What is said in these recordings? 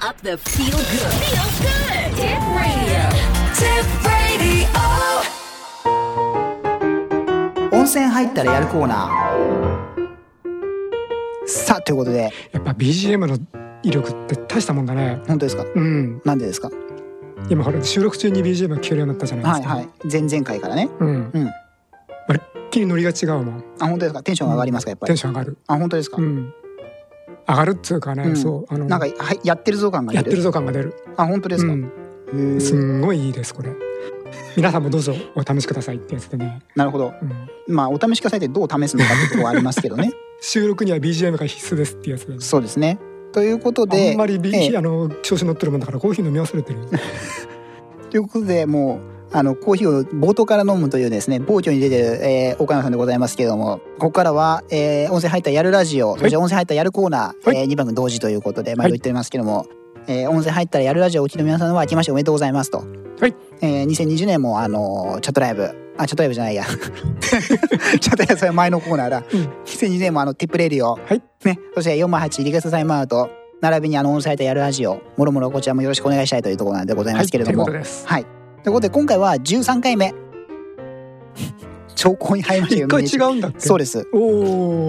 up the feel good. Feel good. Tip radio. Tip radio. 温泉入ったらやるコーナー。さあということで。やっぱ BGM の威力って大したもんだね。本当ですか？うん。なんでですか？今ほら収録中に BGM が聞けるようになったじゃないですかはいはい。前々回からね。うん。うん。まるっきりノリが違うもん。あ本当ですか？テンションが上がりますか？やっぱり。テンション上がる。あ本当ですか？うん上がるっつうかね、うん。そうあのなんかはいやってるぞ感が出る。やってるぞ感が出る。あ本当ですか、うん。すんごいいいですこれ。皆さんもどうぞお試しくださいってやつでね、なるほど。うん、まあお試しくださいってどう試すのかってところはありますけどね。収録には BGM が必須ですってやつでそうですね。ということであんまり B、ええ。あの調子乗ってるもんだからコーヒー飲み忘れてる。ということでもうあのコーヒーを冒頭から飲むというですね暴挙に出てる、えー岡山さんでございますけれどもここからは、えー温泉入ったらやるラジオ、そして温泉入ったらやるコーナー、はい。え2番同時ということで毎はい。度言っておりますけども、えー温泉入ったらやるラジオをお聞きの皆さんは明けましておめでとうございますと、はい。えー2020年もあのーチャットライブ。あチャットライブじゃないや。チャットライブそれは前のコーナーだ、うん。2020年もあのティップレディオ、はい。ね、そして408リクエストタイムアウト。並びにあの温泉入ったらやるラジオ。もろもろこちらもよろしくお願いしたいというところなんでございますけれども、はい、はい。ということで今回は13回目。兆候に入りました一よ回違うんだっけ？そうです。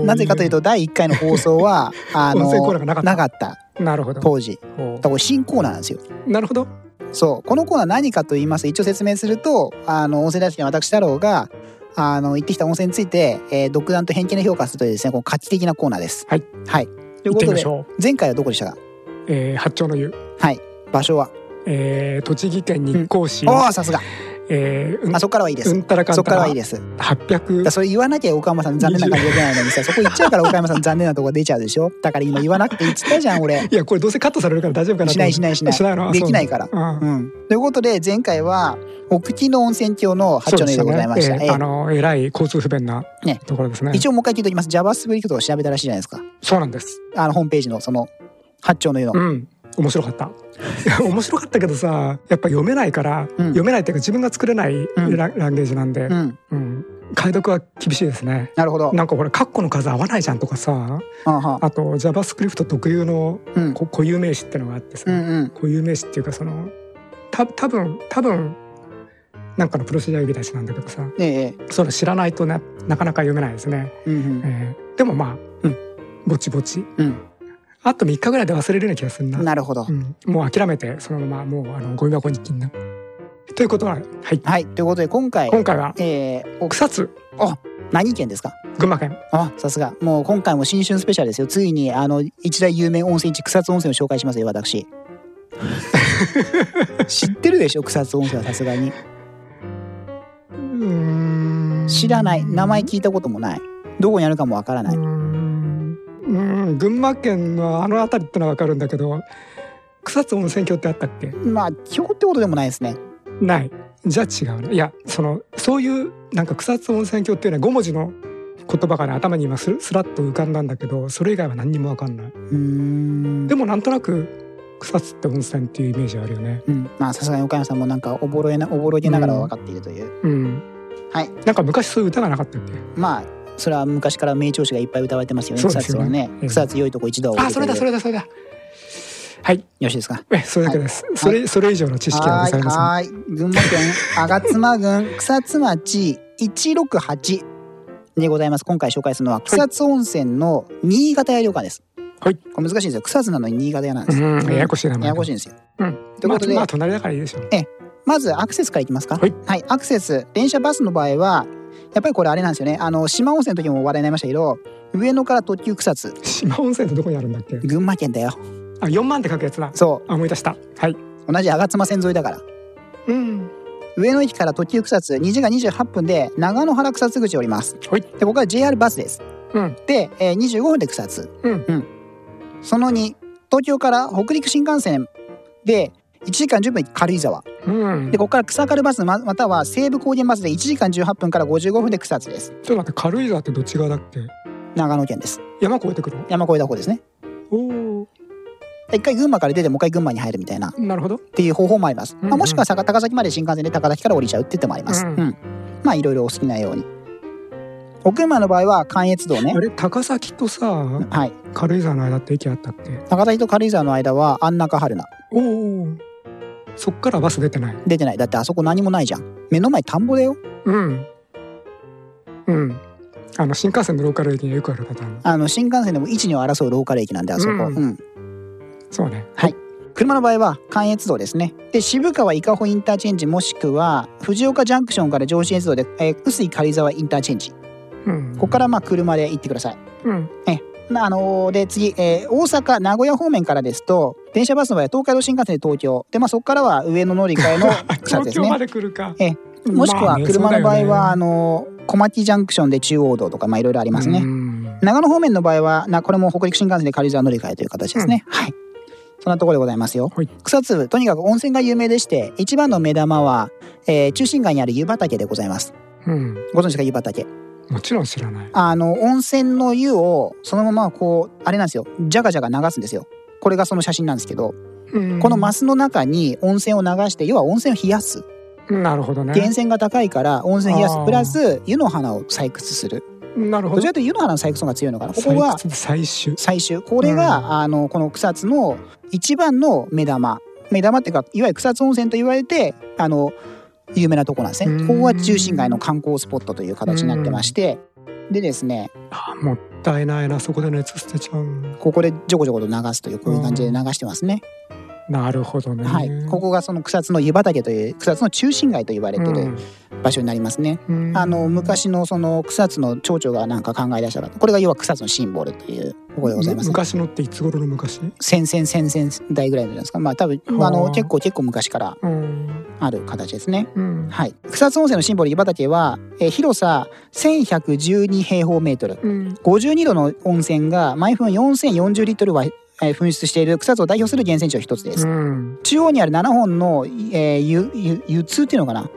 なぜかというと第1回の放送は あのなかったなかったなるほど当時。おだから新コーナーなんですよ。なるほどそうこのコーナー何かと言いますと一応説明するとあの温泉大好きな私太郎があの行ってきた温泉について、えー独断と偏見で評価するというですねこの画期的なコーナーです。はい。はい。ということで前回はどこでしたか？えー、八丁の湯、はい。場所は？えー、栃木県日光市、おおさすが。えー、うんあそこからはいいです。うんたらかそんたらこからはいいです。だか800らそれ言わなきゃ岡山さん残念な感じが出ないのにさそこ言っちゃうから岡山さん残念なとこ出ちゃうでしょ？だから今言わなくていいっつったじゃん俺 いやこれどうせカットされるから大丈夫かなとしないしないしない。しないの？できないから。らうんうん。ということで前回は奥木の温泉郷の八丁の湯でございました。ね。えーあのえらい交通不便なね。ところですね。一応もう一回聞いておきます。JavaScript を調べたらしいじゃないですか。そうなんです。あのホームページのその八丁の湯の。うん面白かった。い や面白かったけどさやっぱ読めないから、うん。読めないっていうか自分が作れないん。ラ,、ランゲージなんで、うん。うん。解読は厳しいですね。なるほど。なんかこれカッコの数合わないじゃんとかさ。あは。あと JavaScript 特有のうん。こ固有名詞ってのがあってさ、うんうん。固有名詞っていうかそのた多分多分なんかのプロシージャー呼び出しなんだけどさ。ええ。えそれ知らないとななかなか読めないですね、うんうん。えーでもまあ、うん。ぼちぼち。うんあと3日ぐらいで忘れるような気がするな。なるほど。うん、もう諦めてそのままもうあのゴミ箱に金な。ということははい。はい。ということで今回今回はえーお草津。何県ですか？群馬県。あさすが。もう今回も新春スペシャルですよ。ついにあの一大有名温泉地草津温泉を紹介しますよ私。知ってるでしょ？草津温泉はさすがに。知らない。名前聞いたこともない。どこにあるかもわからないうーんうん群馬県のあの辺りってのは分かるんだけど草津温泉郷ってあったっけ？まあ今日ってことでもないですね。ない。じゃあ違うね。いやそのそういうなんか草津温泉郷っていうのは5文字の言葉がね頭に今ススラッと浮かんだんだけどそれ以外は何にも分かんない。でもなんとなく草津って温泉っていうイメージあるよね。うん。まあさすがに岡山さんもなんかおぼろげなおぼろげながら分かっているという、うん。はい。なんか昔そういう歌がなかったっけ？まあそれは昔から名調子がいっぱい歌われてますよね。ね。草津はね。ええ草津良いとこ一度あそれだそれだそれだ。はい。よろしいですか？えそれだけです、それそれ以上の知識はございませんはーい。群馬県吾妻郡 草津町168でございます。今回紹介するのは草津温泉の新潟屋旅館です。はい。これ難しいんですよ。草津なのに新潟屋なんです、うんややこしいなややこしいんですよ。うん。ということでまあ、まあ隣だからいいでしょう。まずアクセスからいきますか？はい、アクセス電車バスの場合はやっぱりこれあれなんですよね。あの島温泉の時も話題になりましたけど上野から特急草津。島温泉ってどこにあるんだっけ？群馬県だよ。あ4万って書くやつだ。そあ思い出した。はい。う同じ吾妻線沿いだから。うん。上野駅から特急草津2時間28分で長野原草津口を降ります。はい。でここは JR バスです。うん。で、えー25分で草津。うん。その2東京から北陸新幹線で1時間10分軽井沢。うん。でここから草軽バスままたは西武高原バスで1時間18分から55分で草津です。ちょっと待って軽井沢ってどっち側だっけ？長野県です。山越えてくる？山越えた方ですね。おお一回群馬から出てもう一回群馬に入るみたいな。っなるほど。ていう方法もあります、うんうん。まあ、もしくは高高崎まで新幹線で高崎から降りちゃうって言ってもあります、ううん。ん。まあいろいろお好きなように。奥山の場合は関越道ね。あ。れ高崎とさはい。軽井沢の間って駅あったっけ？高崎と軽井沢の間は安中春菜。おおそっからバス出てない出てない。だってあそこ何もないじゃん。目の前田んぼだよ。うんうんあの新幹線のローカル駅にはよくあるパターンあの、新幹線でも1、2を争うローカル駅なんで、あそこ。ううんん。そうねはい車の場合は関越道ですね。で、渋川伊香保インターチェンジもしくは、藤岡ジャンクションから上信越道で、えー、臼井軽井沢インターチェンジ。うんここからまあ車で行ってください。うんまああのーで、次、えー大阪、名古屋方面からですと、電車バスの場合は東海道新幹線で東京。で、まあそこからは上野乗り換えの 草津です東京まね。で来るかえもしくは車の場合は、そうだよねあのー小牧ジャンクションで中央道とか、まあいろいろありますね。うん長野方面の場合は、な、これも北陸新幹線で軽井沢乗り換えという形ですね。はい。そんなところでございますよ。はい草津、とにかく温泉が有名でして、一番の目玉は、えー中心街にある湯畑でございます。うんご存知か、湯畑。もちろん知らないあの、温泉の湯を、そのままこう、あれなんですよ。じゃがじゃが流すんですよ。これがその写真なんですけど、うんこのマスの中に温泉を流して、要は温泉を冷やす。なるほどね源泉が高いから温泉冷やすプラス、湯の花を採掘する。なるほどどちらかというと湯の花の採掘が強いのかな。ここは、採掘採集最終これが、うんあのこの草津の一番の目玉目玉っていうかいわゆる草津温泉と言われてあの有名なとこなんですうん。ねここが中心街の観光スポットという形になってまして。でですねあもったいないなそこで熱捨てちゃう。ここでジョコジョコと流すというこういう感じで流してますね、なるほどね。はい。ここがその草津の湯畑という草津の中心街と言われてる場所になりますね、うん。あの昔のその草津の町長がなんか考え出したらこれが要は草津のシンボルというところでございます、ね、昔のっていつ頃の昔？先々先々代ぐらいじゃないですか。まあ多分あの結構結構昔からうん。ある形ですね。うん。はい。草津温泉のシンボル湯畑は、えー広さ1112平方メートル。うん。52度の温泉が毎分4040リットルは、えー噴出している草津を代表する源泉地の一つです。うん中央にある7本の、えー、湯、湯、湯通っていうのかな？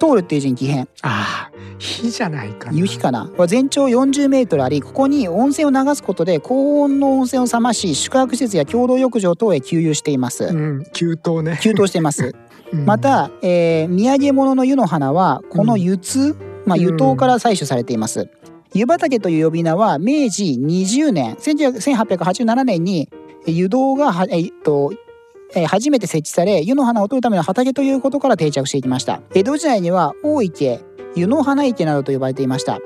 通るっていう字に奇変。ああ火じゃないかなかな？全長40メートルあり、ここに温泉を流すことで高温の温泉を冷まし、宿泊施設や共同浴場等へ給油しています。うん給湯ね給湯しています。うんまた、えー、土産物の湯の花はこの湯津、まあ、湯湯から採取されています。湯畑という呼び名は明治20年1887年に湯道がは、えっとえ初めて設置され湯の花を取るための畑ということから定着していきました。江戸時代には大池湯の花池などと呼ばれていました、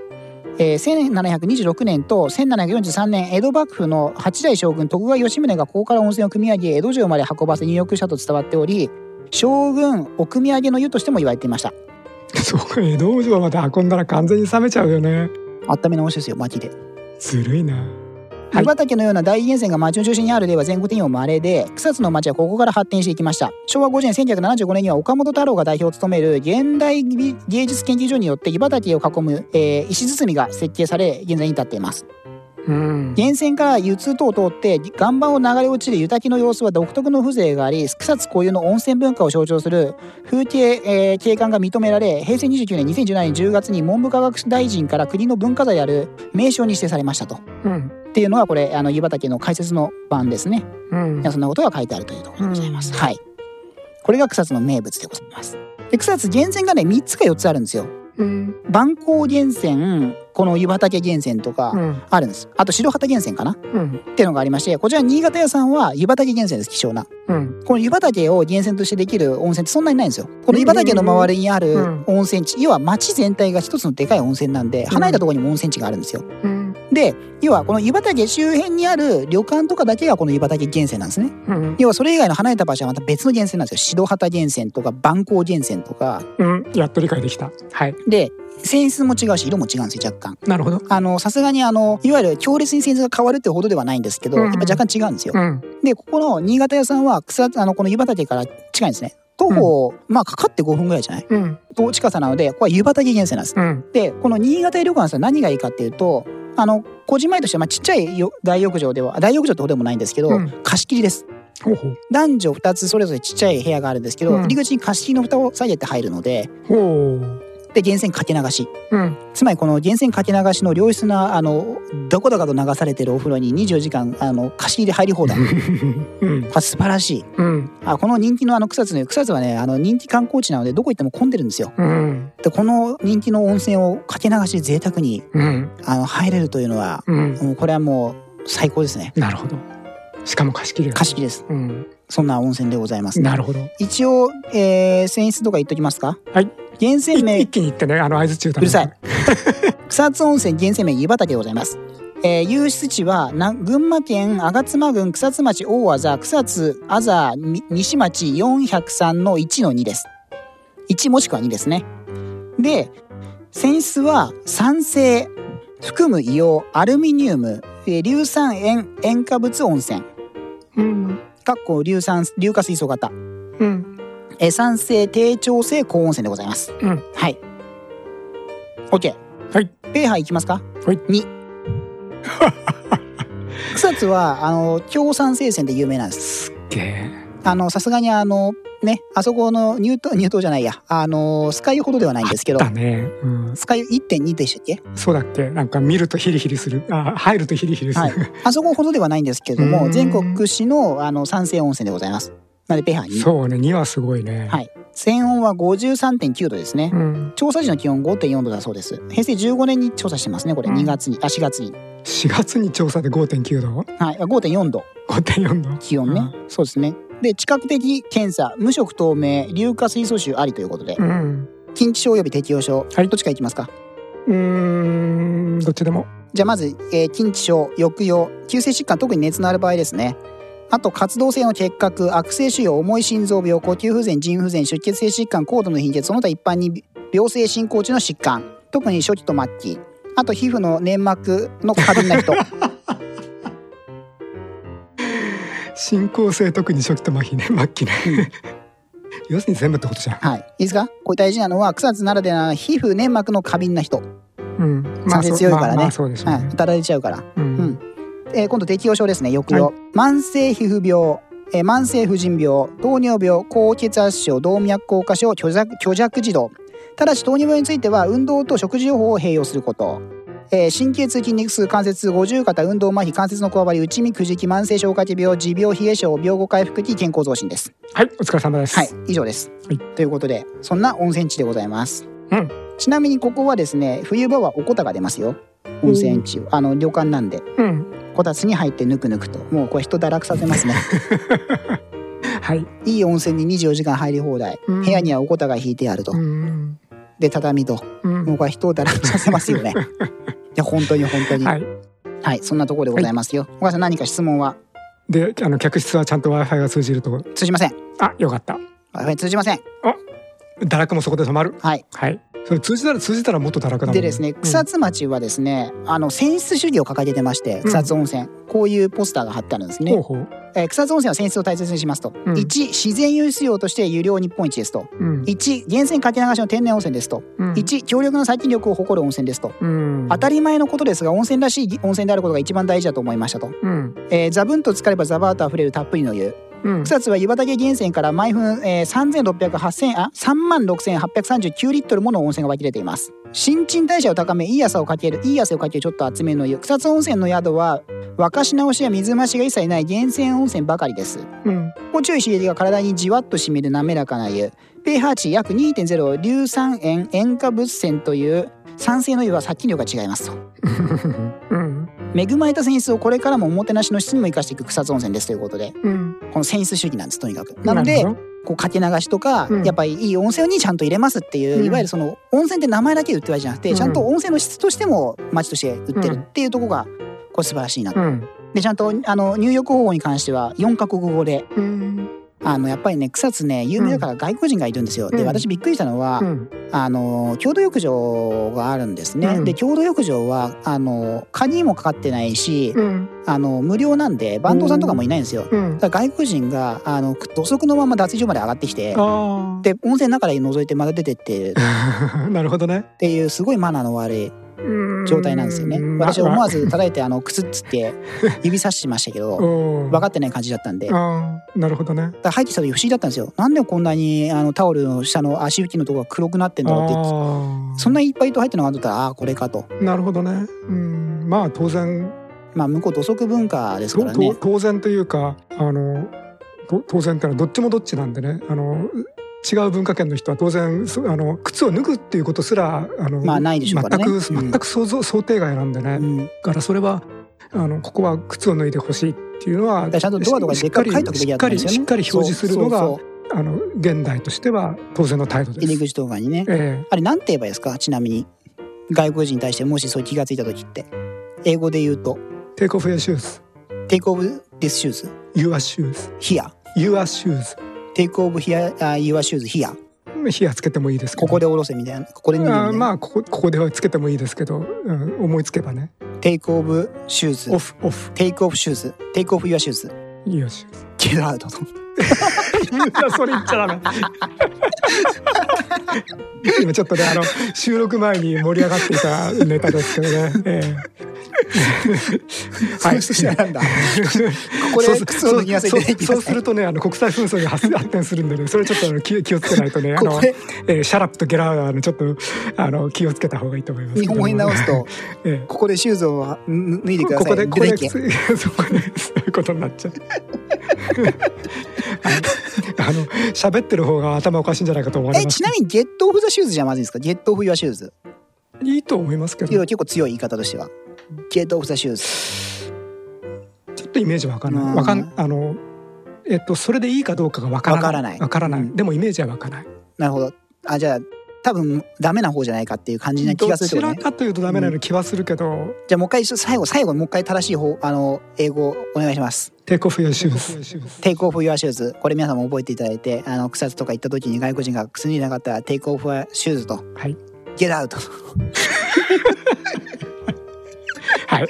えー1726年と1743年江戸幕府の八代将軍徳川吉宗がここから温泉を汲み上げ江戸城まで運ばせ入浴したと伝わっており将軍お汲み上げの湯としても言われていました。そう江戸城まで運んだら完全に冷めちゃうよね。温め直しですよ薪で。ずるいな。はい。湯畑のような大源泉が町の中心にある例は全国的にも稀で草津の町はここから発展していきました。昭和50年1975年には岡本太郎が代表を務める現代美芸術研究所によって湯畑を囲む、えー石包みが設計され現在に至っていますうん源泉から湯通等を通って岩盤を流れ落ちる湯滝の様子は独特の風情があり草津固有の温泉文化を象徴する風景、えー景観が認められ平成29年2017年10月に文部科学大臣から国の文化財である名称に指定されましたと。うんっていうのがこれあの湯畑の解説の版ですね。うんそんなことが書いてあるというところでございます。はい。これが草津の名物でございます。で草津源泉がね3つか4つあるんですよ。うん万光源泉この湯畑源泉とかうんあるんです。あと白畑源泉かなうんっていうのがありましてこちら新潟屋さんは湯畑源泉です希少な。うんこの湯畑を源泉としてできる温泉ってそんなにないんですよ。この湯畑の周りにあるうん温泉地要は町全体が一つのでかい温泉なんで離れたところにも温泉地があるんですよ。うんで要はこの湯畑周辺にある旅館とかだけがこの湯畑源泉なんですね。うん要はそれ以外の離れた場所はまた別の源泉なんですよ。白畑源泉とか万光源泉とか。うんやっと理解できたはいで、泉質も違うし、色も違うんですよ、若干。なるほど。あの、さすがにあの、いわゆる強烈に泉質が変わるってほどではないんですけど、うん。やっぱ若干違うんですよ。うん。で、ここの新潟屋さんは草、あの、この湯畑から近いんですね。徒歩、まあかかって5分ぐらいじゃない？うん。と近さなので、ここは湯畑源泉なんです。うん。で、この新潟屋旅館さん何がいいかっていうと、あの、個人前としては、まあちっちゃいよ大浴場では、大浴場ってほどでもないんですけど、うん。貸し切りです。ほうほう。男女2つそれぞれちっちゃい部屋があるんですけど、うん。入り口に貸し切りの蓋を下げて入るのでほうで源泉かけ流し。うん。つまりこの源泉かけ流しの良質なあのどこどかと流されてるお風呂に24時間あの貸し切り入り放題。こ うん。れ素晴らしい。うん。あこの人気のあの草津の草津はねあの人気観光地なのでどこ行っても混んでるんですよ。うん。でこの人気の温泉をかけ流しで贅沢にうん。あの入れるというのはうん。これはもう最高ですね。なるほど。しかも貸し切り貸し切りです。うん。そんな温泉でございます、なるほど。一応、えー、泉質とか言っときますか？はい源泉い名一気に言ってねあの合図中うるさい 草津温泉源泉名湯畑でございます。えー、湧出地はな群馬県吾妻郡草津町大字草津あざみ西町403の1の2です。1もしくは2ですね。で、泉質は酸性、含む硫黄、アルミニウム、えー硫酸塩、塩化物温泉。うんかっこ硫酸、硫化水素型。うんえー酸性低調性高温泉でございます。うんはい。OK。はい。ペーハーいきますか？はい2。草津は、あの、強酸性泉で有名なんです。すっげえあの、さすがにあの、ね、あそこの入湯、入湯じゃないや。あの、スカイほどではないんですけどだ、ねうんスカイ1.2でしたっけ？そうだっけ？なんか見るとヒリヒリするあ入るとヒリヒリする、はいあそこほどではないんですけれども、全国屈指の、あの、酸性温泉でございます。なので、ペーハー2。そうね2はすごいねはい泉温は53.9度ですね。うん、調査時の気温5.4度だそうです。平成15年に調査してますね、これ。うん2月に、あ、4月に。4月に調査で5.9度？はい、あ5.4度、5.4度気温ね。そうですね。で、知覚的検査、無色透明、硫化水素臭ありということで、うん禁止症及び適応症、はいどっちからいきますか？うーんどっちでもじゃあまず、えー禁止症、抑揚、急性疾患、特に熱のある場合ですね。あと、活動性の結核、悪性腫瘍、重い心臓病、呼吸不全、腎不全、出血性疾患、高度の貧血、その他一般に病性進行中の疾患、特に初期と末期。あと、皮膚の粘膜の過敏な人。進行性特に初期と麻痺ね末期ね要するに全部ってことじゃんはい。いいですか？これ大事なのは、草津ならではの皮膚粘膜の過敏な人。うん酸性強いからねまあまあそうですよはい。ね当たられちゃうから。うんうんえー今度適応症ですね。抑揚、慢性皮膚病、えー慢性婦人病。糖尿病。高血圧症。動脈硬化症。虚弱虚弱児童ただし糖尿病については運動と食事療法を併用すること、えー神経痛筋肉痛関節痛。五十肩。運動麻痺関節のこわばり。内身くじき。慢性消化器病。持病冷え症。病後回復期健康増進です。はい。お疲れ様です。はい。以上です、はい。ということでそんな温泉地でございます、うん。ちなみにここはですね冬場はおこたが出ますよ。温泉地あの旅館なんで。うんこたつに入ってぬくぬくと。もうこれ人堕落させますね。はい。いい温泉に24時間入り放題、うん。部屋にはおこたが引いてあると、うん。で畳と。うん。もうこれ人を堕落させますよね。いや本当に本当に。は、はいいそんなところでございますよ、お母さん何か質問は？であの客室はちゃんと w i f i が通じると通じません。あよかった。Wi-Fi 通じません。堕落もそこで止まる。はい。はいそれ通じたら通じたらもっと堕落だもんでですね草津町はですね、あの泉質主義を掲げてまして草津温泉、こういうポスターが貼ってあるんですね。ほう、ほう。えー草津温泉は泉質を大切にしますと、うん。1自然湧出量として有料日本一ですと。うん。1源泉かけ流しの天然温泉ですと。うん。1強力な殺菌力を誇る温泉ですと。うん。当たり前のことですが温泉らしい温泉であることが一番大事だと思いましたと、うん。えー、ザブンと浸かればザバーと溢れるたっぷりの湯うん。草津は湯畑源泉から毎分、えー、3600あ3万6839リットルもの温泉が湧き出ています。新陳代謝を高めいい朝をかけるいい汗をかけるちょっと厚めの湯草津温泉の宿は沸かし直しや水増しが一切ない源泉温泉ばかりです。うん。心地よい刺激が体にじわっと染みる滑らかな湯。pH 値約2.0硫酸塩塩化物泉という酸性の湯は殺菌量が違いますと。うん恵まれた泉質をこれからもおもてなしの質にも生かしていく草津温泉ですということでうん。この泉質主義なんですとにかくなのでこうかけ流しとか、うん。やっぱりいい温泉にちゃんと入れますっていう、うん。いわゆるその温泉って名前だけで売ってるわけじゃなくて、うん。ちゃんと温泉の質としても町として売ってるっていうところがこれ素晴らしいなと、うん。でちゃんとあの入浴方法に関しては4カ国語でうんあのやっぱりね草津ね有名だから外国人がいるんですよ、でうん。私びっくりしたのは、うん。あの郷土浴場があるんですね、うん。で郷土浴場はあの鍵もかかってないし、うん。あの無料なんで番頭さんとかもいないんですよ、うん。だから外国人があの土足のまま脱衣所まで上がってきてあで温泉の中で覗いてまた出てって なるほどね。ていうすごいマナーの悪い状態なんですよね。うん。私は思わずず叩いてあの靴っつって指さしましたけど分かってない感じだったんで。なるほどね。ら入ってきた時不思議だったんですよ。なんでこんなにあのタオルの下の足拭きのところが黒くなってんだろうってあそんないっぱい糸入ってるのがあったらああこれかと。なるほどね。うん。まあ当然。まあ向こう土足文化ですからとね。と当然というかあのと当然ってのはどっちもどっちなんでね。あの違う文化圏の人は当然そあの靴を脱ぐっていうことすらあの、まあないでしょうからね。全くうん。全く想像、想定外なんでね、うん、だからそれはあのここは靴を脱いでほしいっていうのはらちゃんとドアとかでしっかりしっかりしっかり表示するのがあの現代としては当然の態度です。入り口とかにね。えあれなんて言えばいいですか？ちなみに外国人に対してもしそう気がついた時って。英語で言うと。え、Take off your shoes, Take off this shoes your shoes, here your shoes. テイクオブヒア、あ、イワシューズヒア。ヒアつけてもいいですけ。ここで下ろせみたいな。ここで、ね、あまあ、ここ、ここではつけてもいいですけど、うん、思いつけばね。Take of shoes。Off、off。Take off shoes。Take off your shoes。Your shoes。Get out。それ言っちゃダメ。今ちょっとねあの収録前に盛り上がっていたネタですけどね。え そういう人なんだここで靴を脱ぎ忘れてないそうそうそうするとねあの国際紛争に発発展するんでねそれちょっとあの気気をつけないとねあのえー shut up と get out のちょっとあの気をつけた方がいいと思いますけども。日本語に直すとええここでシューズをん脱いでくださいここでここで そこでそういうことになっちゃう。あ のあの喋ってる方が頭おかしいんじゃないかと思われます。えちなみにゲットオフザシューズじゃまずいですか？ゲットオフユアシューズ。いいと思いますけど結構強い言い方としてはゲットオフザシューズ。ちょっとイメージわかんなうん。いわかんあのえっとそれでいいかどうかがわからない。わからない。わからない、うん。でもイメージはわからない。なるほど。あじゃあ多分ダメな方じゃないかっていう感じな気どがするってことねちらかというとダメなような気はするけど、じゃあもう一回最後最後もう一回正しい方あの英語お願いします。 Take off your shoes。Take off your shoes。これ皆さんも覚えていただいてあの草津とか行った時に外国人が靴脱いでなかったらテイクオフシューズと。はい。ゲットアウトはい。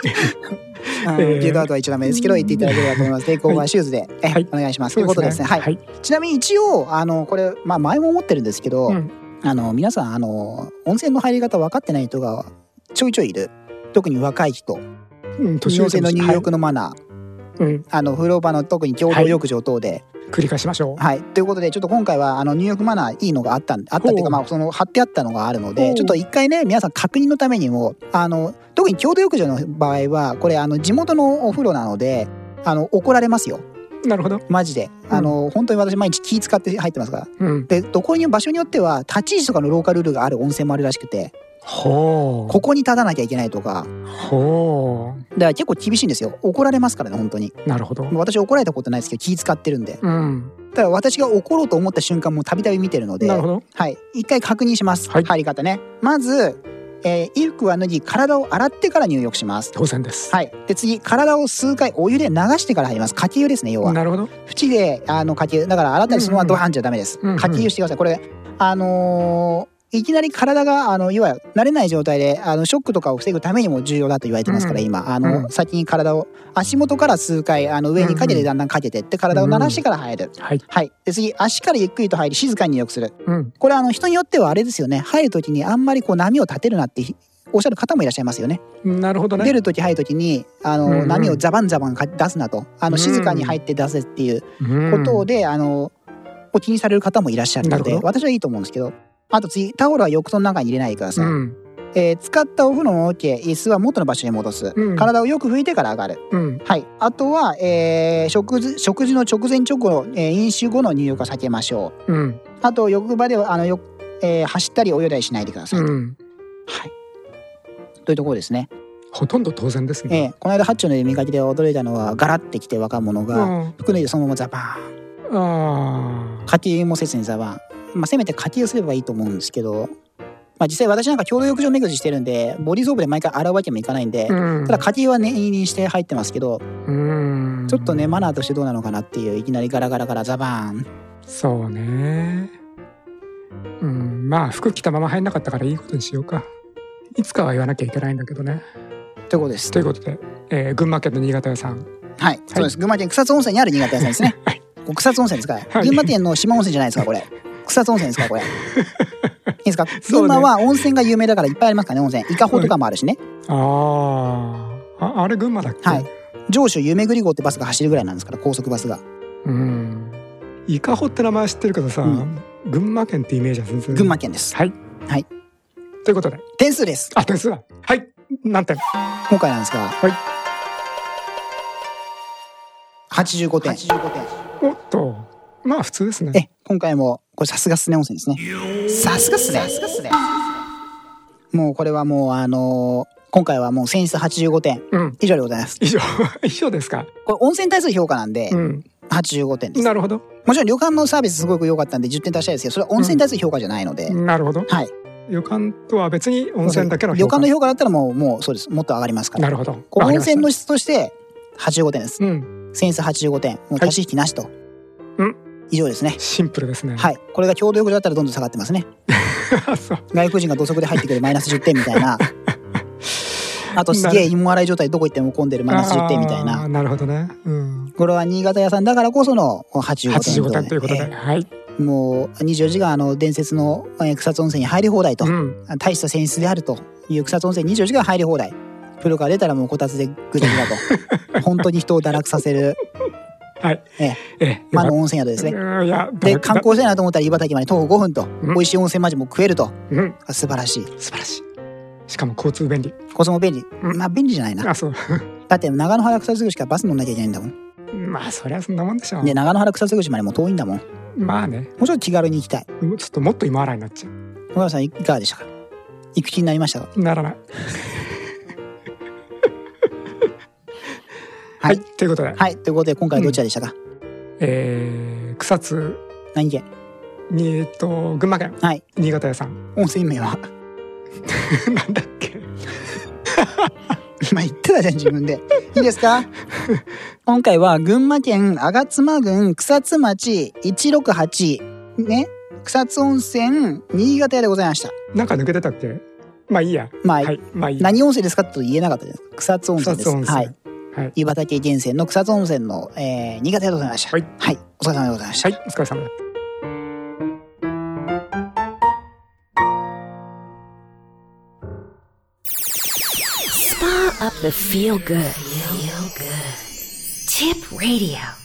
ーゲットアウトは一応ダメですけど言っていただければと思います。 Take off shoes で。えはい。お願いします。ということでですね。はい。はい、ちなみに一応あのこれまあ前も思ってるんですけど、うんあの皆さんあの温泉の入り方分かってない人がちょいちょいいる。特に若い人。うん、年温泉の入浴の、のマナー、はいうん、あの風呂場の特に共同浴場等で、繰り返しましょう。はい、ということでちょっと今回はあの入浴マナーいいのがあったんあったっていうかまあその貼ってあったのがあるのでちょっと一回ね皆さん確認のためにもあの特に共同浴場の場合はこれあの地元のお風呂なのであの怒られますよなるほど、マジで。あの、本当に私毎日気使って入ってますから。うん、でどこに場所によっては立ち位置とかのローカルルールがある温泉もあるらしくて。ほう。ここに立たなきゃいけないとか。ほだから結構厳しいんですよ。怒られますからね本当に。うなるほど。私怒られたことないですけど気使ってるんで。うん。ただ私が怒ろうと思った瞬間もたびたび見てるので。なるほど。はい。一回確認します、はい。入り方ね。まず、えー衣服は脱ぎ体を洗ってから入浴します。当然です、はい。で次体を数回お湯で流してから入ります。かき湯ですね要は。なるほど。縁であのかき湯だから洗ったりそのままドハンじゃダメです、うんうんかき湯してください。これあのーいきなり体があの要は慣れない状態であのショックとかを防ぐためにも重要だと言われてますから、うん。今。あの、うん。先に体を足元から数回あの上にかけてだんだんかけてって体を慣らしてから入る、はい。はい。で次足からゆっくりと入り静かに入浴する。うん。これあの人によってはあれですよね。入る時にあんまりこう波を立てるなっておっしゃる方もいらっしゃいますよね。なるほどね。出る時入る時にあの、うんうん。波をザバンザバンか出すなと。あの静かに入って出せっていうことで、あのお気にされる方もいらっしゃるので私はいいと思うんですけどあと次タオルは浴槽の中に入れないでくださ。い、うん。えー使ったお風呂の桶椅子は元の場所に戻す、うん。体をよく拭いてから上がる。うん。はい。あとは、えー食事食事の直前直後、えー飲酒後の入浴は避けましょう。うん。あと浴場ではあのよ、えー走ったり泳いだりしないでください、はい。うんというところですね、ほとんど当然ですえね、ーこの間八丁の見かけで驚いたのはガラってきて若者が、うん。服脱いでそのままザバーン。あ課金もせずにザバーンまあせめて課金をすればいいと思うんですけどまあ実際私なんか共同浴場巡りしてるんでボディーソープで毎回洗うわけにもいかないんで、あうん。ただ課金は念入りにして入ってますけどうん。ちょっとねマナーとしてどうなのかなっていういきなりガラガラガラザバーン。そうね。うん。まあ服着たまま入んなかったからいいことにしようか。いつかは言わなきゃいけないんだけどね。ということです。ということで、えー群馬県の新潟屋さん。はい、そうです。群馬県草津温泉にある新潟屋さんですね、はい。草津温泉ですから、はい。群馬県の島温泉じゃないですかこれ草津温泉ですかこれ いいですか？群馬は温泉が有名だからいっぱいありますからね温泉。伊香保とかもあるしね、あー。ああれ群馬だっけ？はい。上州夢ぐり号ってバスが走るぐらいなんですから高速バスが。うん。伊香保って名前知ってるけどさ、うん。群馬県ってイメージは全然。群馬県です。はい。ということで。点数です。あ点数だ。はい。何点？今回なんですが、はい。85点。おっとまあ普通ですねえ、今回も、これさすがスネ温泉ですね。さすがっすね。もうこれはもうあのー今回はもう選出85点うん以上でございます。以上 以上ですか？これ温泉に対する評価なんで、うん85点です。なるほどもちろん旅館のサービスすごく良かったんで10点足したいですけど、それは温泉に対する評価じゃないので、なるほどはい。旅館とは別に温泉だけの旅館の評価だったらもう、もうそうです。もっと上がりますから。なるほど温泉の質として85点です。うん選出85点。もう足し引きなしと。うん以上ですね。シンプルですねはい。これが共同浴場だったらどんどん下がってますね。外国人が土足で入ってくるマイナス10点みたいな。あとすげえ芋洗い状態どこ行っても混んでるマイナス10点みたいな。なるほどねうんこれは新潟屋さんだからこその85点85点ということでえはいえもう24時間あの伝説のえー草津温泉に入り放題と、うん大した泉質であるという草津温泉24時間入り放題。プロから出たらもうこたつでぐだぐだと。本当に人を堕落させる、はいええええ魔の温泉宿ですね。で、だ観光したいなと思ったら茨城まで徒歩5分と、うん美味しい温泉マジも食えると。うん素晴らしい。素晴らしいしかも交通便利コスモ便利。うんまあ便利じゃないな。あそう だって長野原草津口からバス乗んなきゃいけないんだもん。まあそりゃそんなもんでしょうで、長野原草津口までもう遠いんだもん。もまあねうちょっと気軽に行きたい。ちょっともっと芋洗いになっちゃ小川さんいかがでしたか？行く気になりましたならないははい。いということで。はい。ということで今回はどちらでしたか、えー草津。何県？にえっと群馬県。はい。新潟屋さん。温泉名は？なんだっけ？今言ってたじゃん自分で。いいですか？今回は群馬県吾妻郡草津町168ね？草津温泉新潟屋でございました。なんか抜けてたっけ？まあいいや。まあ、はい。まあいいや。何温泉ですかと言えなかったです。草津温泉です。草津温泉。はい。はい湯畑源泉の草津温泉の、えー、新潟屋でございました。はい。はい。お疲れ様でございました。はいお疲れ様です Spa up the feel good. Feel good. Tip Radio.